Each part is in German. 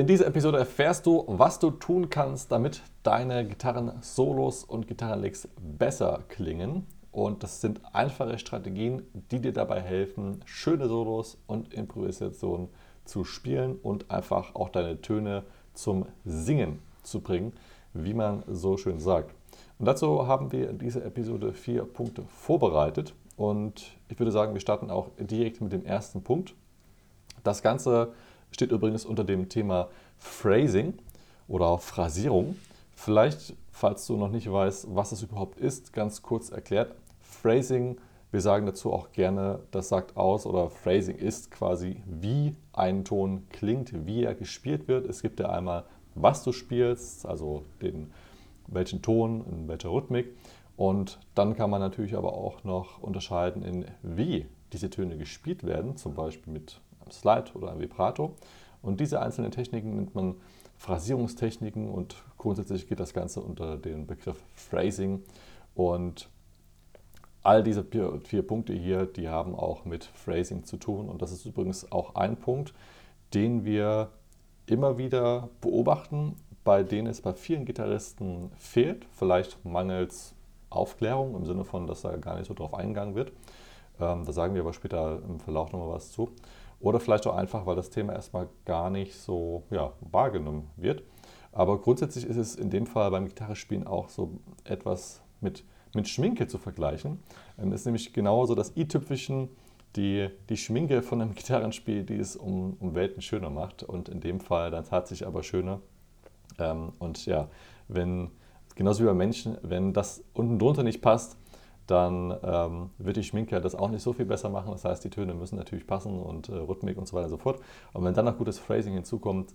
In dieser Episode erfährst du, was du tun kannst, damit deine Gitarren-Solos und Gitarrenlicks besser klingen. Und das sind einfache Strategien, die dir dabei helfen, schöne Solos und Improvisationen zu spielen und einfach auch deine Töne zum Singen zu bringen, wie man so schön sagt. Und dazu haben wir in dieser Episode vier Punkte vorbereitet. Und ich würde sagen, wir starten auch direkt mit dem ersten Punkt. Das Ganze steht übrigens unter dem Thema Phrasing oder Phrasierung. Vielleicht, falls du noch nicht weißt, was es überhaupt ist, ganz kurz erklärt. Phrasing, wir sagen dazu auch gerne, das sagt aus oder Phrasing ist quasi, wie ein Ton klingt, wie er gespielt wird. Es gibt ja einmal, was du spielst, also den, welchen Ton, in welcher Rhythmik. Und dann kann man natürlich aber auch noch unterscheiden in wie diese Töne gespielt werden, zum Beispiel mit Slide oder einem Vibrato. Und diese einzelnen Techniken nennt man Phrasierungstechniken und grundsätzlich geht das Ganze unter den Begriff Phrasing. Und all diese vier, vier, Punkte hier, die haben auch mit Phrasing zu tun. Und das ist übrigens auch ein Punkt, den wir immer wieder beobachten, bei denen es bei vielen Gitarristen fehlt. Vielleicht mangels Aufklärung im Sinne von, dass da gar nicht so drauf eingegangen wird. Ähm, da sagen wir aber später im Verlauf nochmal was zu. Oder vielleicht auch einfach, weil das Thema erstmal gar nicht so ja, wahrgenommen wird. Aber grundsätzlich ist es in dem Fall beim Gitarrespielen auch so etwas mit, mit Schminke zu vergleichen. Es ähm, ist nämlich genauso das i-Tüpfelchen, die, die Schminke von einem Gitarrenspiel, die es um, um Welten schöner macht. Und in dem Fall dann tatsächlich aber schöner. Ähm, und ja, wenn, genauso wie bei Menschen, wenn das unten drunter nicht passt, dann ähm, wird die Schminke das auch nicht so viel besser machen. Das heißt, die Töne müssen natürlich passen und äh, Rhythmik und so weiter und so fort. Und wenn dann noch gutes Phrasing hinzukommt,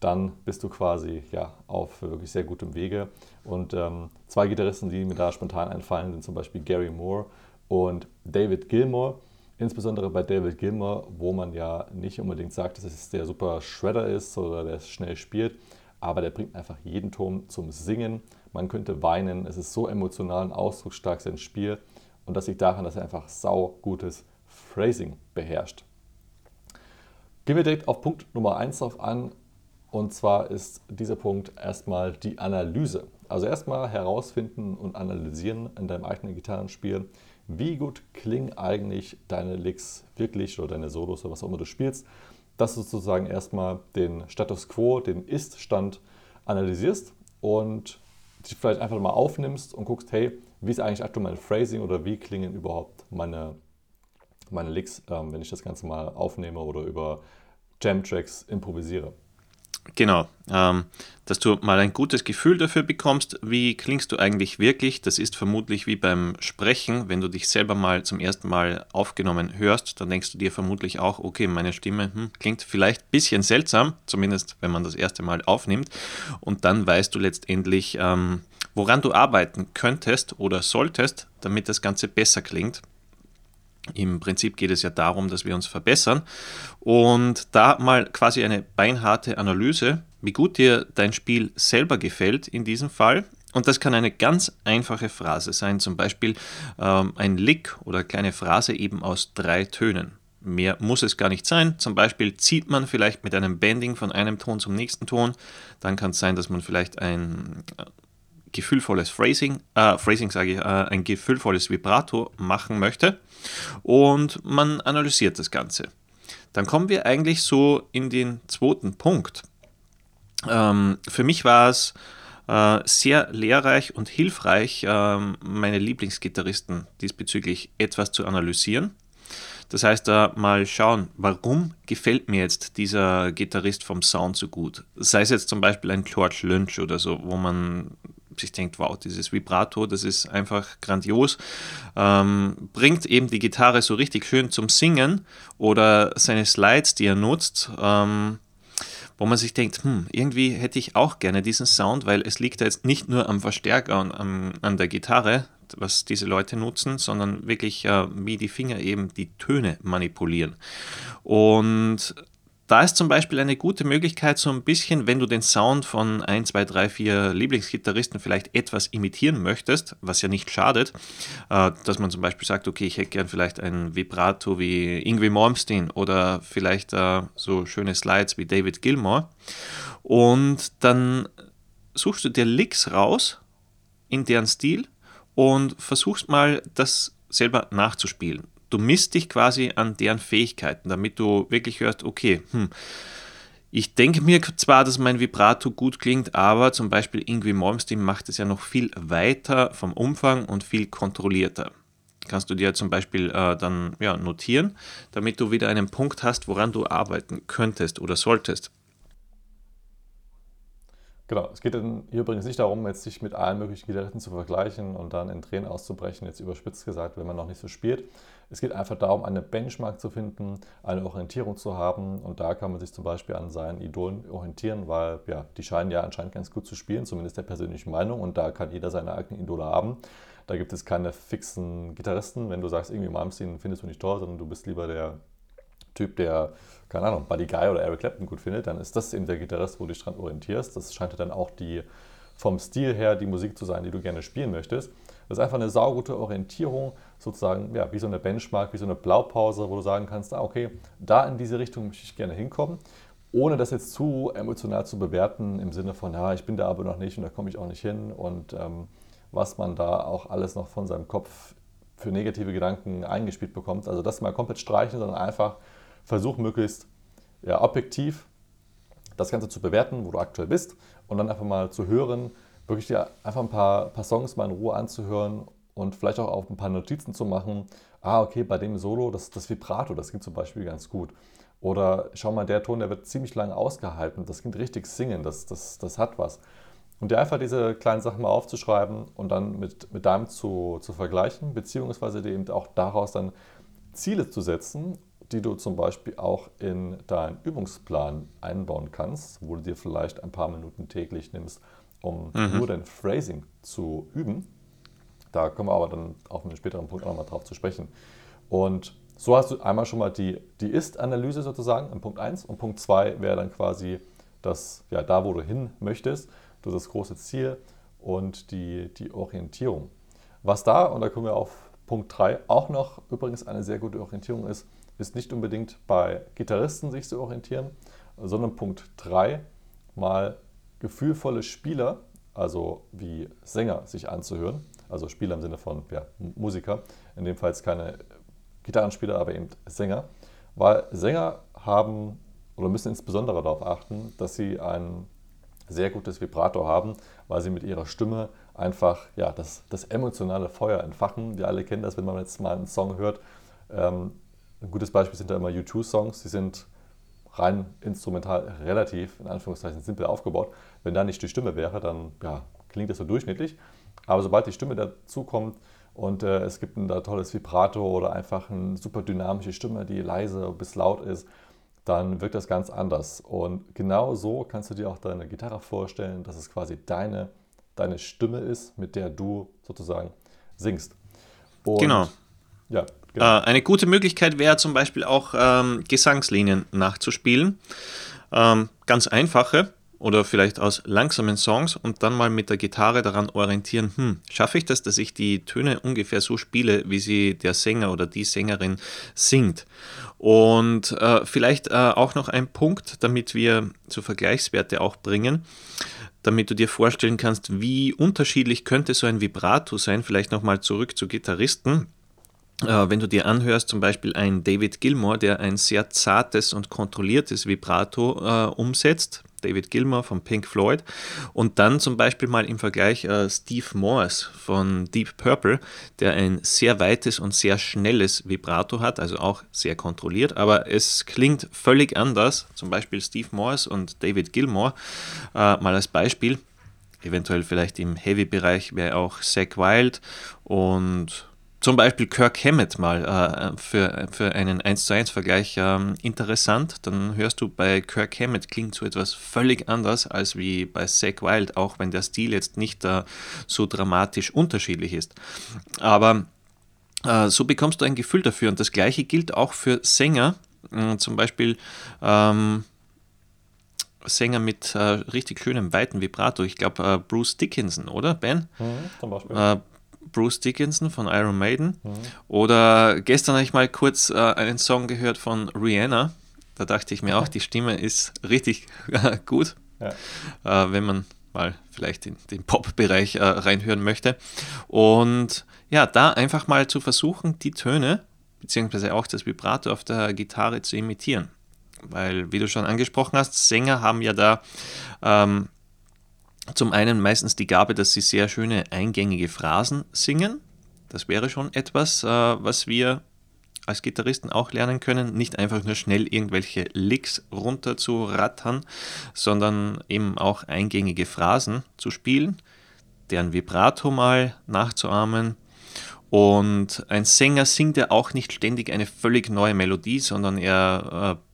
dann bist du quasi ja, auf wirklich sehr gutem Wege. Und ähm, zwei Gitarristen, die mir da spontan einfallen, sind zum Beispiel Gary Moore und David Gilmour. Insbesondere bei David Gilmour, wo man ja nicht unbedingt sagt, dass es der super Shredder ist oder der schnell spielt, aber der bringt einfach jeden Ton zum Singen. Man könnte weinen, es ist so emotional und ausdrucksstark sein Spiel und das liegt daran, dass er einfach sau gutes Phrasing beherrscht. Gehen wir direkt auf Punkt Nummer 1 drauf an und zwar ist dieser Punkt erstmal die Analyse. Also erstmal herausfinden und analysieren in deinem eigenen Gitarrenspiel, wie gut klingen eigentlich deine Licks wirklich oder deine Solos oder was auch immer du spielst. Dass du sozusagen erstmal den Status quo, den Ist-Stand analysierst und dich vielleicht einfach mal aufnimmst und guckst, hey, wie ist eigentlich aktuell mein Phrasing oder wie klingen überhaupt meine, meine Licks, ähm, wenn ich das Ganze mal aufnehme oder über Jam-Tracks improvisiere. Genau, ähm, dass du mal ein gutes Gefühl dafür bekommst, wie klingst du eigentlich wirklich. Das ist vermutlich wie beim Sprechen, wenn du dich selber mal zum ersten Mal aufgenommen hörst, dann denkst du dir vermutlich auch, okay, meine Stimme hm, klingt vielleicht ein bisschen seltsam, zumindest wenn man das erste Mal aufnimmt. Und dann weißt du letztendlich, ähm, woran du arbeiten könntest oder solltest, damit das Ganze besser klingt. Im Prinzip geht es ja darum, dass wir uns verbessern. Und da mal quasi eine beinharte Analyse, wie gut dir dein Spiel selber gefällt in diesem Fall. Und das kann eine ganz einfache Phrase sein, zum Beispiel ähm, ein Lick oder kleine Phrase eben aus drei Tönen. Mehr muss es gar nicht sein. Zum Beispiel zieht man vielleicht mit einem Bending von einem Ton zum nächsten Ton. Dann kann es sein, dass man vielleicht ein gefühlvolles Phrasing, äh, Phrasing sage ich, äh, ein gefühlvolles Vibrato machen möchte und man analysiert das Ganze. Dann kommen wir eigentlich so in den zweiten Punkt. Ähm, für mich war es äh, sehr lehrreich und hilfreich, äh, meine Lieblingsgitarristen diesbezüglich etwas zu analysieren. Das heißt, da mal schauen, warum gefällt mir jetzt dieser Gitarrist vom Sound so gut? Sei es jetzt zum Beispiel ein George Lynch oder so, wo man sich denkt, wow, dieses Vibrato, das ist einfach grandios, ähm, bringt eben die Gitarre so richtig schön zum Singen oder seine Slides, die er nutzt, ähm, wo man sich denkt, hm, irgendwie hätte ich auch gerne diesen Sound, weil es liegt jetzt nicht nur am Verstärker und am, an der Gitarre, was diese Leute nutzen, sondern wirklich äh, wie die Finger eben die Töne manipulieren. Und da ist zum Beispiel eine gute Möglichkeit, so ein bisschen, wenn du den Sound von 1, 2, 3, 4 Lieblingsgitarristen vielleicht etwas imitieren möchtest, was ja nicht schadet, äh, dass man zum Beispiel sagt, okay, ich hätte gern vielleicht ein Vibrato wie Ingwie Malmsteen oder vielleicht äh, so schöne Slides wie David Gilmour. Und dann suchst du dir Licks raus in deren Stil und versuchst mal das selber nachzuspielen. Du misst dich quasi an deren Fähigkeiten, damit du wirklich hörst, okay, hm, ich denke mir zwar, dass mein Vibrato gut klingt, aber zum Beispiel Ingwie Malmsteen macht es ja noch viel weiter vom Umfang und viel kontrollierter. Kannst du dir zum Beispiel äh, dann ja, notieren, damit du wieder einen Punkt hast, woran du arbeiten könntest oder solltest. Genau, es geht hier übrigens nicht darum, jetzt sich mit allen möglichen Gitarristen zu vergleichen und dann in Tränen auszubrechen, jetzt überspitzt gesagt, wenn man noch nicht so spielt. Es geht einfach darum, eine Benchmark zu finden, eine Orientierung zu haben und da kann man sich zum Beispiel an seinen Idolen orientieren, weil ja, die scheinen ja anscheinend ganz gut zu spielen, zumindest der persönlichen Meinung und da kann jeder seine eigenen Idole haben. Da gibt es keine fixen Gitarristen, wenn du sagst, irgendwie Malmsteen findest du nicht toll, sondern du bist lieber der Typ, der, keine Ahnung, Buddy Guy oder Eric Clapton gut findet, dann ist das eben der Gitarrist, wo du dich dran orientierst. Das scheint dann auch die vom Stil her die Musik zu sein, die du gerne spielen möchtest. Das ist einfach eine saugute Orientierung, sozusagen ja, wie so eine Benchmark, wie so eine Blaupause, wo du sagen kannst, ah, okay, da in diese Richtung möchte ich gerne hinkommen, ohne das jetzt zu emotional zu bewerten, im Sinne von, ja, ich bin da aber noch nicht und da komme ich auch nicht hin und ähm, was man da auch alles noch von seinem Kopf für negative Gedanken eingespielt bekommt. Also das mal komplett streichen, sondern einfach versuch möglichst ja, objektiv das Ganze zu bewerten, wo du aktuell bist und dann einfach mal zu hören, wirklich dir einfach ein paar, paar Songs mal in Ruhe anzuhören und vielleicht auch auf ein paar Notizen zu machen. Ah, okay, bei dem Solo, das, das Vibrato, das klingt zum Beispiel ganz gut. Oder schau mal, der Ton, der wird ziemlich lange ausgehalten, das klingt richtig singen, das, das, das hat was. Und dir einfach diese kleinen Sachen mal aufzuschreiben und dann mit, mit deinem zu, zu vergleichen, beziehungsweise dir eben auch daraus dann Ziele zu setzen die du zum Beispiel auch in deinen Übungsplan einbauen kannst, wo du dir vielleicht ein paar Minuten täglich nimmst, um mhm. nur dein Phrasing zu üben. Da kommen wir aber dann auf einen späteren Punkt auch nochmal drauf zu sprechen. Und so hast du einmal schon mal die, die Ist-Analyse sozusagen in Punkt 1 und Punkt 2 wäre dann quasi das, ja, da, wo du hin möchtest, du das große Ziel und die, die Orientierung. Was da, und da kommen wir auf Punkt 3, auch noch übrigens eine sehr gute Orientierung ist, ist nicht unbedingt bei Gitarristen sich zu orientieren, sondern Punkt 3 mal gefühlvolle Spieler, also wie Sänger, sich anzuhören. Also Spieler im Sinne von ja, Musiker, in dem Fall keine Gitarrenspieler, aber eben Sänger. Weil Sänger haben oder müssen insbesondere darauf achten, dass sie ein sehr gutes Vibrato haben, weil sie mit ihrer Stimme einfach ja, das, das emotionale Feuer entfachen. Wir alle kennen das, wenn man jetzt mal einen Song hört. Ähm, ein gutes Beispiel sind da immer U2-Songs, die sind rein instrumental relativ, in Anführungszeichen, simpel aufgebaut. Wenn da nicht die Stimme wäre, dann ja, klingt das so durchschnittlich. Aber sobald die Stimme dazu kommt und äh, es gibt ein da tolles Vibrato oder einfach eine super dynamische Stimme, die leise bis laut ist, dann wirkt das ganz anders. Und genau so kannst du dir auch deine Gitarre vorstellen, dass es quasi deine, deine Stimme ist, mit der du sozusagen singst. Und genau. Ja, Genau. Äh, eine gute Möglichkeit wäre zum Beispiel auch ähm, Gesangslinien nachzuspielen. Ähm, ganz einfache oder vielleicht aus langsamen Songs und dann mal mit der Gitarre daran orientieren, hm, schaffe ich das, dass ich die Töne ungefähr so spiele, wie sie der Sänger oder die Sängerin singt. Und äh, vielleicht äh, auch noch ein Punkt, damit wir so Vergleichswerte auch bringen, damit du dir vorstellen kannst, wie unterschiedlich könnte so ein Vibrato sein, vielleicht nochmal zurück zu Gitarristen wenn du dir anhörst, zum Beispiel ein David Gilmour, der ein sehr zartes und kontrolliertes Vibrato äh, umsetzt, David Gilmour von Pink Floyd, und dann zum Beispiel mal im Vergleich äh, Steve Morse von Deep Purple, der ein sehr weites und sehr schnelles Vibrato hat, also auch sehr kontrolliert, aber es klingt völlig anders, zum Beispiel Steve Morse und David Gilmour, äh, mal als Beispiel. Eventuell vielleicht im Heavy-Bereich wäre auch Zach Wild und zum Beispiel Kirk Hammett mal äh, für, für einen 1 zu 1 Vergleich ähm, interessant. Dann hörst du bei Kirk Hammett klingt so etwas völlig anders als wie bei Zach Wild, auch wenn der Stil jetzt nicht äh, so dramatisch unterschiedlich ist. Aber äh, so bekommst du ein Gefühl dafür und das gleiche gilt auch für Sänger, mh, zum Beispiel ähm, Sänger mit äh, richtig schönem weiten Vibrato. Ich glaube, äh, Bruce Dickinson, oder Ben? Mhm, zum Beispiel. Äh, Bruce Dickinson von Iron Maiden. Mhm. Oder gestern habe ich mal kurz äh, einen Song gehört von Rihanna. Da dachte ich mir auch, die Stimme ist richtig gut, ja. Äh, wenn man mal vielleicht in den Pop-Bereich äh, reinhören möchte. Und ja, da einfach mal zu versuchen, die Töne, beziehungsweise auch das Vibrato auf der Gitarre zu imitieren. Weil, wie du schon angesprochen hast, Sänger haben ja da ähm, zum einen meistens die Gabe, dass sie sehr schöne eingängige Phrasen singen. Das wäre schon etwas, äh, was wir als Gitarristen auch lernen können, nicht einfach nur schnell irgendwelche Licks runter zu rattern, sondern eben auch eingängige Phrasen zu spielen, deren Vibrato mal nachzuahmen. Und ein Sänger singt ja auch nicht ständig eine völlig neue Melodie, sondern er äh,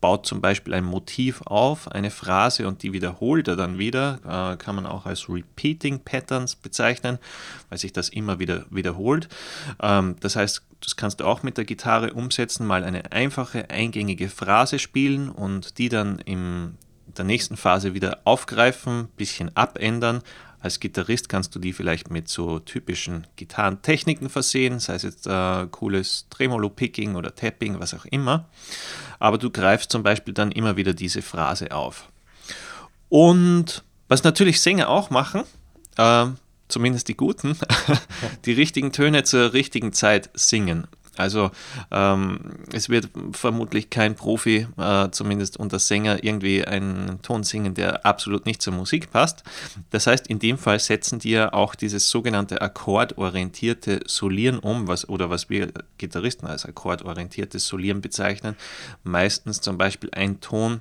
baut zum Beispiel ein Motiv auf, eine Phrase und die wiederholt er dann wieder, äh, kann man auch als Repeating Patterns bezeichnen, weil sich das immer wieder wiederholt. Ähm, das heißt, das kannst du auch mit der Gitarre umsetzen, mal eine einfache, eingängige Phrase spielen und die dann in der nächsten Phase wieder aufgreifen, bisschen abändern, als Gitarrist kannst du die vielleicht mit so typischen Gitarrentechniken versehen, sei es jetzt äh, cooles Tremolo-Picking oder Tapping, was auch immer. Aber du greifst zum Beispiel dann immer wieder diese Phrase auf. Und was natürlich Sänger auch machen, äh, zumindest die guten, die richtigen Töne zur richtigen Zeit singen. Also ähm, es wird vermutlich kein Profi, äh, zumindest unter Sänger, irgendwie einen Ton singen, der absolut nicht zur Musik passt. Das heißt, in dem Fall setzen die ja auch dieses sogenannte akkordorientierte Solieren um, was, oder was wir Gitarristen als akkordorientiertes Solieren bezeichnen. Meistens zum Beispiel ein Ton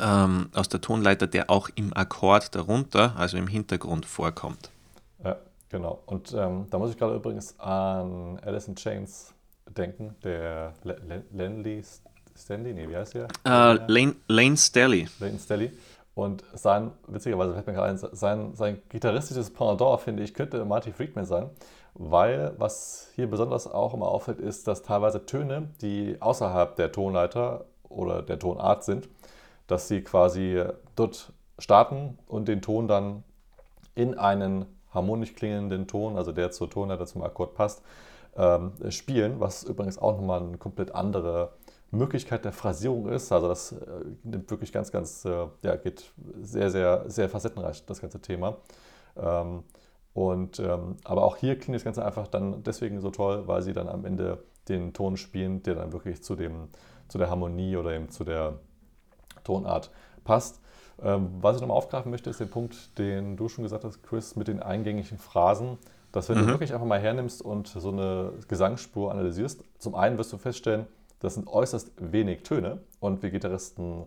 ähm, aus der Tonleiter, der auch im Akkord darunter, also im Hintergrund vorkommt. Genau. Und ähm, da muss ich gerade übrigens an Alice in Chains denken, der Lenley Stanley, nee, wie heißt der? Uh, Lane, Lane Stelly. Lane Stelly. Und sein, witzigerweise fällt mir gerade ein, sein, sein gitarristisches Pendant, finde ich, könnte Marty Friedman sein, weil was hier besonders auch immer auffällt, ist, dass teilweise Töne, die außerhalb der Tonleiter oder der Tonart sind, dass sie quasi dort starten und den Ton dann in einen harmonisch klingenden Ton, also der zur Tonleiter zum Akkord passt, ähm, spielen, was übrigens auch nochmal eine komplett andere Möglichkeit der Phrasierung ist. Also das äh, nimmt wirklich ganz, ganz, äh, ja, geht sehr, sehr, sehr facettenreich, das ganze Thema. Ähm, und, ähm, aber auch hier klingt das Ganze einfach dann deswegen so toll, weil sie dann am Ende den Ton spielen, der dann wirklich zu, dem, zu der Harmonie oder eben zu der Tonart passt. Ähm, was ich nochmal aufgreifen möchte, ist der Punkt, den du schon gesagt hast, Chris, mit den eingängigen Phrasen dass wenn mhm. du wirklich einfach mal hernimmst und so eine Gesangsspur analysierst, zum einen wirst du feststellen, das sind äußerst wenig Töne und wir Gitarristen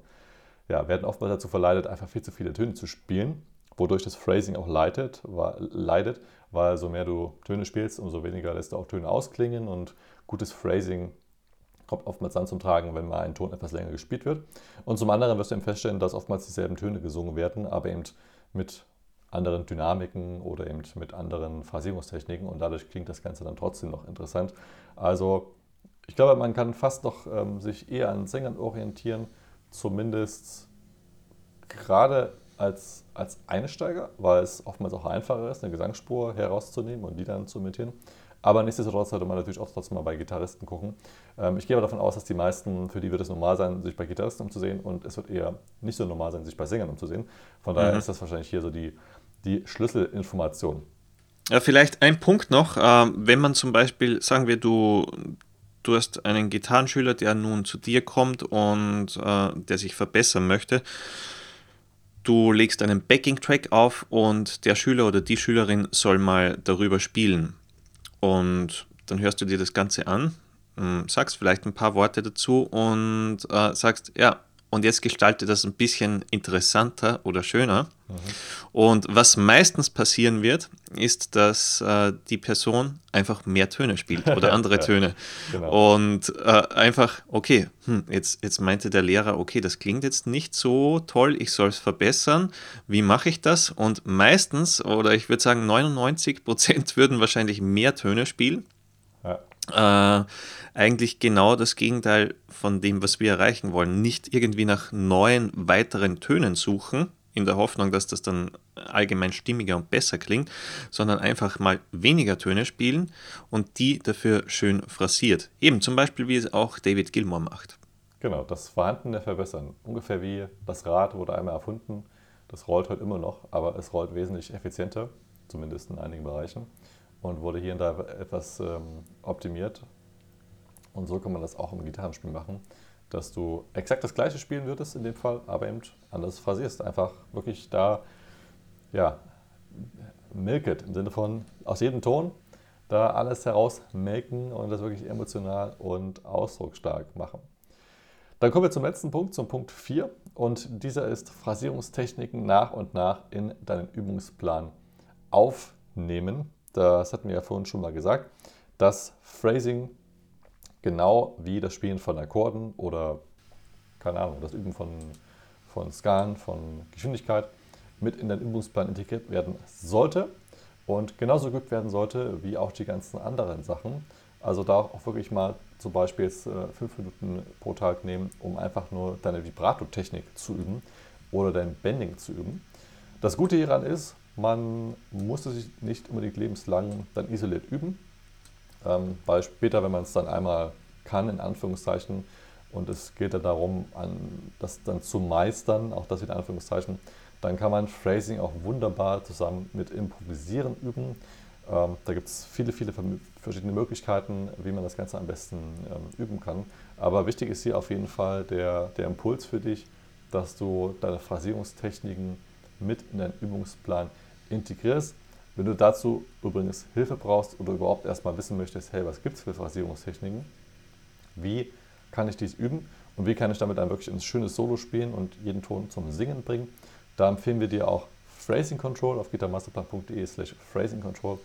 ja, werden oftmals dazu verleitet, einfach viel zu viele Töne zu spielen, wodurch das Phrasing auch leidet, weil, leidet, weil so mehr du Töne spielst, umso weniger lässt du auch Töne ausklingen und gutes Phrasing kommt oftmals dann zum Tragen, wenn mal ein Ton etwas länger gespielt wird. Und zum anderen wirst du eben feststellen, dass oftmals dieselben Töne gesungen werden, aber eben mit anderen Dynamiken oder eben mit anderen Phrasierungstechniken und dadurch klingt das Ganze dann trotzdem noch interessant. Also ich glaube, man kann fast noch ähm, sich eher an Sängern orientieren, zumindest gerade als, als Einsteiger, weil es oftmals auch einfacher ist, eine Gesangsspur herauszunehmen und die dann zu imitieren. Aber nichtsdestotrotz sollte man natürlich auch trotzdem mal bei Gitarristen gucken. Ähm, ich gehe aber davon aus, dass die meisten, für die wird es normal sein, sich bei Gitarristen umzusehen und es wird eher nicht so normal sein, sich bei Sängern umzusehen. Von daher mhm. ist das wahrscheinlich hier so die, die Schlüsselinformation. Ja, vielleicht ein Punkt noch, äh, wenn man zum Beispiel, sagen wir, du, du hast einen Gitarrenschüler, der nun zu dir kommt und äh, der sich verbessern möchte. Du legst einen Backing-Track auf und der Schüler oder die Schülerin soll mal darüber spielen. Und dann hörst du dir das Ganze an, hm, sagst vielleicht ein paar Worte dazu und äh, sagst, ja, und jetzt gestalte das ein bisschen interessanter oder schöner. Mhm. Und was meistens passieren wird, ist, dass äh, die Person einfach mehr Töne spielt oder andere ja, Töne. Genau. Und äh, einfach, okay, hm, jetzt, jetzt meinte der Lehrer, okay, das klingt jetzt nicht so toll, ich soll es verbessern. Wie mache ich das? Und meistens, oder ich würde sagen 99 Prozent würden wahrscheinlich mehr Töne spielen. Ja. äh, eigentlich genau das Gegenteil von dem, was wir erreichen wollen. Nicht irgendwie nach neuen weiteren Tönen suchen, in der Hoffnung, dass das dann allgemein stimmiger und besser klingt, sondern einfach mal weniger Töne spielen und die dafür schön phrasiert. Eben zum Beispiel, wie es auch David Gilmour macht. Genau, das Vorhandene verbessern. Ungefähr wie das Rad wurde einmal erfunden. Das rollt heute immer noch, aber es rollt wesentlich effizienter, zumindest in einigen Bereichen, und wurde hier und da etwas ähm, optimiert. Und so kann man das auch im Gitarrenspiel machen dass du exakt das gleiche spielen würdest in dem Fall, aber eben anders phrasierst. Einfach wirklich da, ja, milk it im Sinne von aus jedem Ton da alles heraus melken und das wirklich emotional und ausdrucksstark machen. Dann kommen wir zum letzten Punkt, zum Punkt 4 und dieser ist Phrasierungstechniken nach und nach in deinen Übungsplan aufnehmen. Das hatten wir ja vorhin schon mal gesagt. Das Phrasing genau wie das Spielen von Akkorden oder, keine Ahnung, das Üben von, von Skalen, von Geschwindigkeit mit in den Übungsplan integriert werden sollte und genauso geübt werden sollte wie auch die ganzen anderen Sachen. Also da auch wirklich mal zum Beispiel jetzt äh, fünf Minuten pro Tag nehmen, um einfach nur deine Vibrato-Technik zu üben oder dein Bending zu üben. Das Gute hieran ist, man muss es sich nicht unbedingt lebenslang dann isoliert üben, ähm, weil später, wenn man es dann einmal kann, in Anführungszeichen, und es geht ja darum, das dann zu meistern, auch das in Anführungszeichen, dann kann man Phrasing auch wunderbar zusammen mit Improvisieren üben. Ähm, da gibt es viele, viele verschiedene Möglichkeiten, wie man das Ganze am besten ähm, üben kann. Aber wichtig ist hier auf jeden Fall der, der Impuls für dich, dass du deine Phrasierungstechniken mit in deinen Übungsplan integrierst. Wenn du dazu übrigens Hilfe brauchst oder überhaupt erstmal wissen möchtest, hey, was gibt es für Phrasierungstechniken, wie kann ich dies üben und wie kann ich damit dann wirklich ein schönes Solo spielen und jeden Ton zum Singen bringen, da empfehlen wir dir auch Phrasing Control auf gitarmasterplan.de slash Phrasing Control.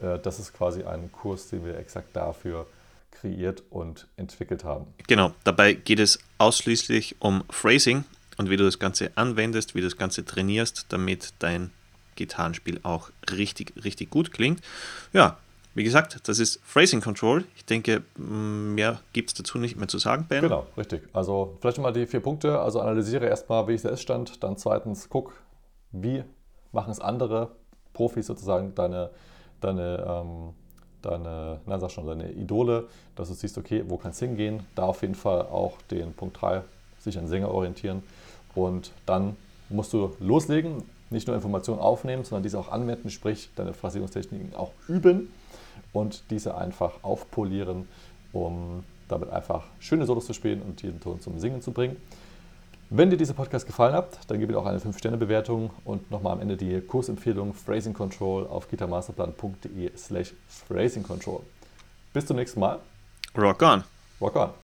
Äh, das ist quasi ein Kurs, den wir exakt dafür kreiert und entwickelt haben. Genau, dabei geht es ausschließlich um Phrasing und wie du das Ganze anwendest, wie du das Ganze trainierst, damit dein Gitarrenspiel auch richtig, richtig gut klingt. Ja, wie gesagt, das ist Phrasing Control. Ich denke, mehr gibt es dazu nicht mehr zu sagen, Ben. Genau, richtig. Also vielleicht mal die vier Punkte. Also analysiere erstmal, wie ist der Ist-Stand. Dann zweitens, guck, wie machen es andere Profis sozusagen, deine, deine, ähm, deine, na, sag schon, deine Idole, dass du siehst, okay, wo kann es hingehen. Da auf jeden Fall auch den Punkt 3, sich an Sänger orientieren. Und dann musst du loslegen, nicht nur Informationen aufnehmen, sondern diese auch anwenden, sprich deine Phrasierungstechniken auch üben und diese einfach aufpolieren, um damit einfach schöne Solos zu spielen und jeden Ton zum Singen zu bringen. Wenn dir dieser Podcast gefallen hat, dann gib mir auch eine 5-Sterne-Bewertung und nochmal am Ende die Kursempfehlung Phrasing Control auf gitarmasterplan.de slash Phrasing Control. Bis zum nächsten Mal. Rock on. Rock on.